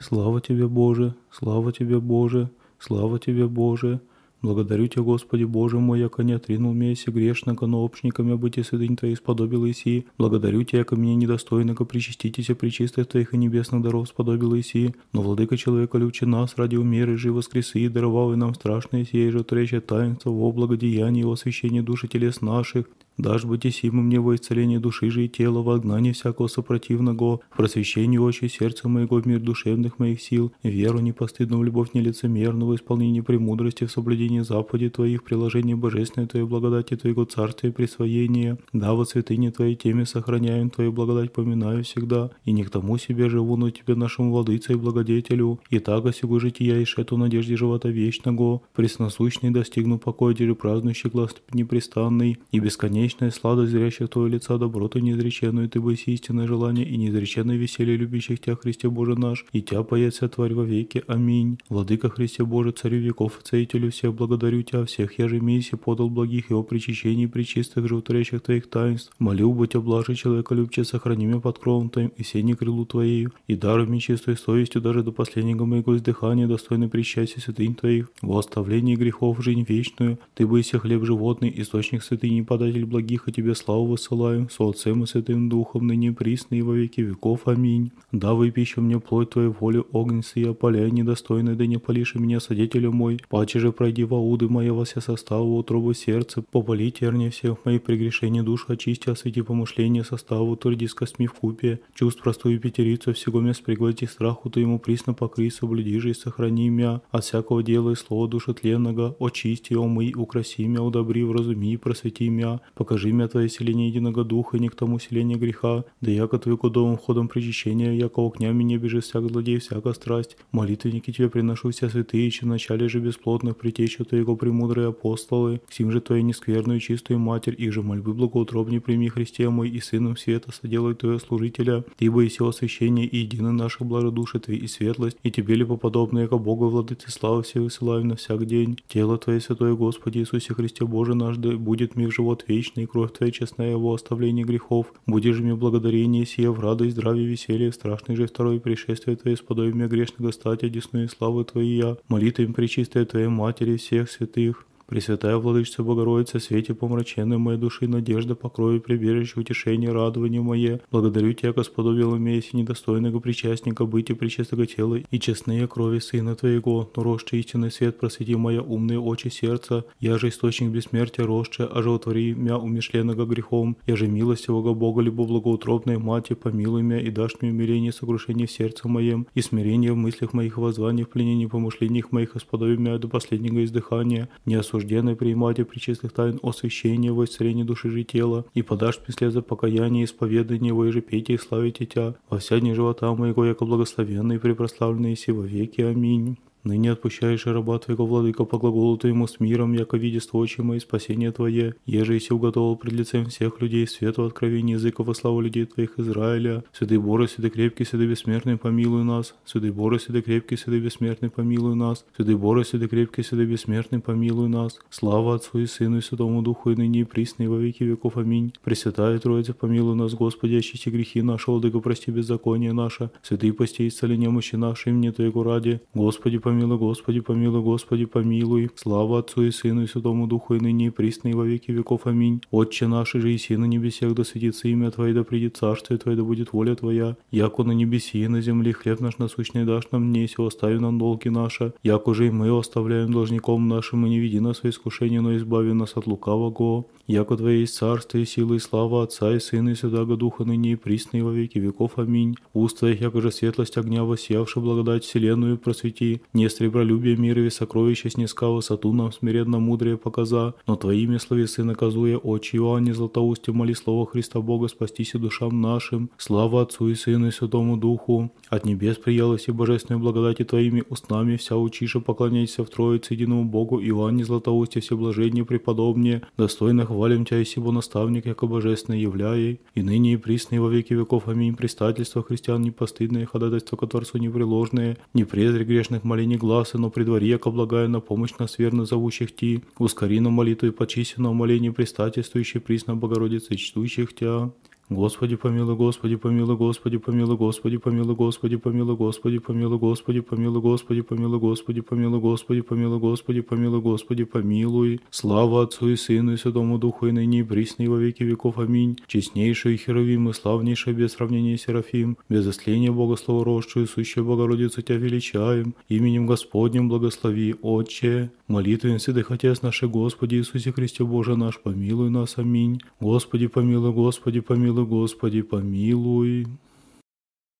Слава Тебе, Боже, слава Тебе, Боже, слава Тебе, Боже. Благодарю Тебя, Господи Боже мой, яко не отринул меня си грешника, но общниками быть и святынь Твоих сподобил Иси. Благодарю Тебя, яко меня недостойного причаститесь причистых Твоих и небесных даров сподобил Иси. Но владыка человека любче нас ради умеры жив воскресы и даровал и нам страшное сие же треща таинство во благодеяние и освящение души телес наших, Дашь симым мне во исцеление души же и тела, в огнании всякого сопротивного, в просвещении очи сердца моего в мир душевных моих сил, веру непостыдную, любовь нелицемерную, в исполнении премудрости, в соблюдении заповедей Твоих, приложении божественной Твоей благодати Твоего царствия и присвоения. Да, во святыне Твоей теме сохраняем Твою благодать, поминаю всегда, и не к тому себе живу, но Тебе нашему владыце и благодетелю. И так осего жития и шету надежде живота вечного, пресносущный достигну покоя, празднующий глаз непрестанный и бесконечный бесконечная сладость зрящих Твоего лица, доброту неизреченную Ты бойся истинное желание и неизреченное веселье любящих Тебя, Христе Боже наш, и Тебя поется Тварь во веки. Аминь. Владыка Христе Боже, Царю веков и Целителю всех, благодарю Тебя всех, я же Месси подал благих Его причащений, причистых животворящих Твоих таинств. Молю, будь облажи человека любче, сохрани меня под кровом Твоим и сени крылу Твоею, и даруй мне чистой совестью даже до последнего моего издыхания, достойный причастия святынь Твоих, во оставлении грехов жизнь вечную, Ты бойся хлеб животный, источник святыни, податель благих, и Тебе славу высылаем, со Отцем и Святым Духом, ныне присно и во веки веков. Аминь. Да выпищу мне плоть Твоей воли, огненцы и опаляй, недостойный, да не полишь меня, содетелю мой. Паче же пройди во уды моя во все составу, утробу сердца, попали терни всех моих прегрешений душ, очисти, освети помышления составу, тверди с костьми в купе, чувств простую пятерицу, всего меня спряглади страху, Ты ему присно покрый, соблюди же и сохрани меня от всякого дела и слова душетленного, очисти, омый, украси меня, удобри, вразуми, просвети меня, покажи мне Твое селение единого духа, и не к тому селения греха, да яко Твою кодовым ходом причащения, яко окнями не бежит всяк злодей, всяка страсть. Молитвенники Тебе приношу все святые, чем вначале же бесплотных притечу Твоего премудрые апостолы, к сим же Твою нескверную чистую Матерь, их же мольбы благоутробней прими Христе мой, и Сыном Света соделай Твое служителя, ибо и все освящение и едино наших благодуши Твои и светлость, и Тебе ли поподобно, яко Бога владыцы славы все высылаем на всяк день. Тело Твое святое Господи Иисусе Христе Боже наш, да будет ми в живот вечный, кровь Твоя честная во оставлении грехов. Будешь же мне благодарение сие в радость, здравие, веселье, страшный же второе пришествие Твое, сподоби меня грешного стать, одесную славы Твоей я. Молитвами причистая Твоей Матери всех святых. Пресвятая Владычица Богородица, свете помраченной моей души, надежда, покрой, прибежище, утешение, радование мое. Благодарю Тебя, Господовила Месси, недостойного причастника, быть и причестного тела, и честные крови Сына Твоего, но росший истинный свет, просвети моя умные очи сердца, я же источник бессмертия же утвори мя умешленного грехом, я же милостивого Бога, либо благоутробной Мати, помилуй меня и дашь мне умиление сокрушение в сердце моем, и смирение в мыслях моих и воззвание в пленении помышлениях моих, Господови меня до последнего издыхания, не осужденный принимать причистых тайн освящения во исцеление души же тела, и подашь мне за покаяние, исповедание во же пейте и славите Тя, во вся дни живота моего, яко благословенный и препрославленный си во веки. Аминь. Ныне отпущаешь и раба Твоего, Владыка, по глаголу Твоему с миром, яко видество очи и спасение Твое, еже и уготовил пред лицем всех людей свету откровения языков во славу людей Твоих Израиля. Святый Боже, святый крепкий, святый бессмертный, помилуй нас. Святый Боже, святый крепкий, святый бессмертный, помилуй нас. Святый Боже, святый крепкий, святый бессмертный, помилуй нас. Слава Отцу и Сыну и Святому Духу, и ныне и присно, и во веки веков. Аминь. Пресвятая Троица, помилуй нас, Господи, очисти грехи наши, Владыка, прости беззаконие наше. Святые пости исцели немощи наши, мне Твоего ради. Господи, помилуй, Господи, помилуй, Господи, помилуй. Слава Отцу и Сыну и Святому Духу, и ныне и присно, и во веки веков. Аминь. Отче наш, же и на небесех, да светится имя Твое, да придет царствие Твое, да будет воля Твоя, яко на небеси и на земле хлеб наш насущный дашь нам днесь, и остави нам долги наши, яко же и мы оставляем должником нашим, и не веди нас во искушение, но избави нас от лукавого. Яко Твое есть царство и сила и слава Отца и Сына и Святаго Духа, ныне и присно, и во веки веков. Аминь. Уст Твоих, яко же светлость огня, воссиявши благодать вселенную, просвети, не сребролюбие мира и сокровища снеска высоту нам смиренно мудрее показа, но Твоими словесы наказуя очи Иоанне Златоусте моли слово Христа Бога спастися душам нашим. Слава Отцу и Сыну и Святому Духу. От небес приялась и божественной благодати Твоими устнами вся учиша поклоняйся в Троице единому Богу Иоанне Златоусте все блажение преподобнее, достойно хвалим Тя и сего наставник, яко божественное являй, и ныне и присно и во веки веков. Аминь. Предстательство христиан непостыдное, ходатайство к Творцу непреложное, не презри грешных молений глаза, но при дворе, яко благая на помощь нас верно зовущих Ти, ускори на молитву и почисти на умоление предстательствующей присно Богородицы, чтущих Тя. Господи помилуй, Господи помилуй, Господи помилуй, Господи помилуй, Господи помилуй, Господи помилуй, Господи помилуй, Господи помилуй, Господи помилуй, Господи помилуй, Господи помилуй, Господи помилуй. Слава Отцу и Сыну и Святому Духу и ныне и во веки веков. Аминь. Честнейший Херовим и славнейший без сравнения Серафим, без осления Бога словорожчую, сущую Богородицу Тебя величаем, именем Господним благослови, Отче. Молитвен святых Отец наши Господи Иисусе Христе Боже наш, помилуй нас. Аминь. Господи помилуй, Господи помилуй, Господи помилуй.